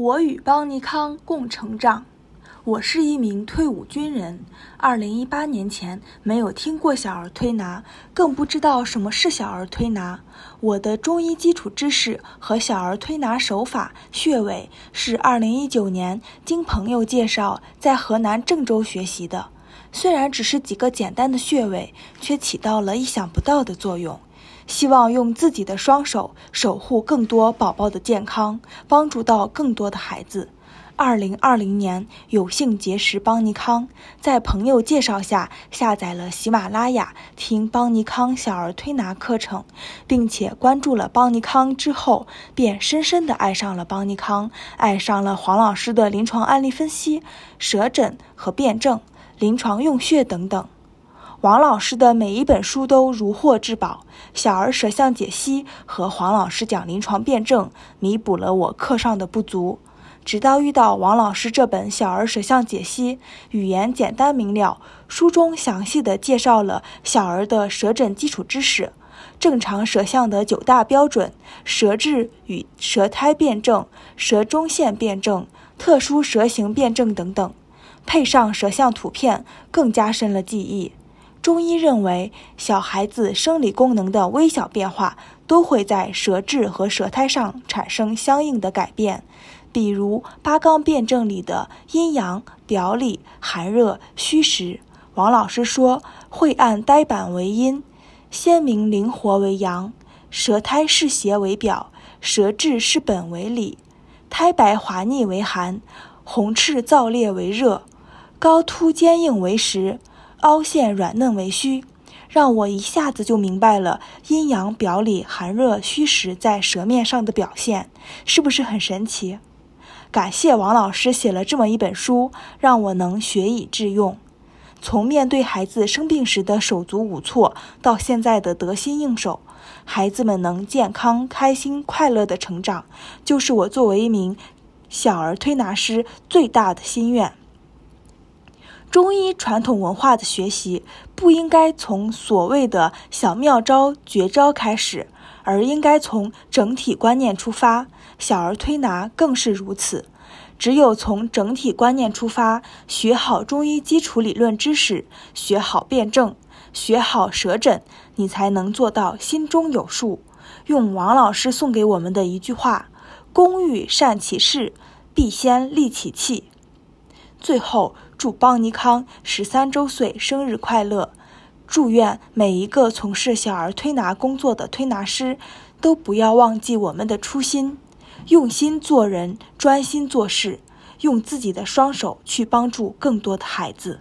我与邦尼康共成长。我是一名退伍军人，二零一八年前没有听过小儿推拿，更不知道什么是小儿推拿。我的中医基础知识和小儿推拿手法、穴位是二零一九年经朋友介绍在河南郑州学习的。虽然只是几个简单的穴位，却起到了意想不到的作用。希望用自己的双手守护更多宝宝的健康，帮助到更多的孩子。二零二零年有幸结识邦尼康，在朋友介绍下下载了喜马拉雅听邦尼康小儿推拿课程，并且关注了邦尼康之后，便深深的爱上了邦尼康，爱上了黄老师的临床案例分析、舌诊和辩证、临床用穴等等。王老师的每一本书都如获至宝，小儿舌象解析和黄老师讲临床辩证，弥补了我课上的不足。直到遇到王老师这本《小儿舌象解析》，语言简单明了，书中详细的介绍了小儿的舌诊基础知识、正常舌象的九大标准、舌质与舌苔辩证、舌中线辩证、特殊舌形辩证等等，配上舌象图片，更加深了记忆。中医认为，小孩子生理功能的微小变化，都会在舌质和舌苔上产生相应的改变。比如八纲辩证里的阴阳、表里、寒热、虚实，王老师说晦暗呆板为阴，鲜明灵活为阳，舌苔是邪为表，舌质是本为里，苔白滑腻为寒，红赤燥烈为热，高凸坚硬为实，凹陷软嫩为虚。让我一下子就明白了阴阳表里寒热虚实在舌面上的表现，是不是很神奇？感谢王老师写了这么一本书，让我能学以致用。从面对孩子生病时的手足无措，到现在的得心应手，孩子们能健康、开心、快乐的成长，就是我作为一名小儿推拿师最大的心愿。中医传统文化的学习不应该从所谓的小妙招、绝招开始，而应该从整体观念出发。小儿推拿更是如此。只有从整体观念出发，学好中医基础理论知识，学好辩证，学好舌诊，你才能做到心中有数。用王老师送给我们的一句话：“工欲善其事，必先利其器。”最后，祝邦尼康十三周岁生日快乐！祝愿每一个从事小儿推拿工作的推拿师，都不要忘记我们的初心，用心做人，专心做事，用自己的双手去帮助更多的孩子。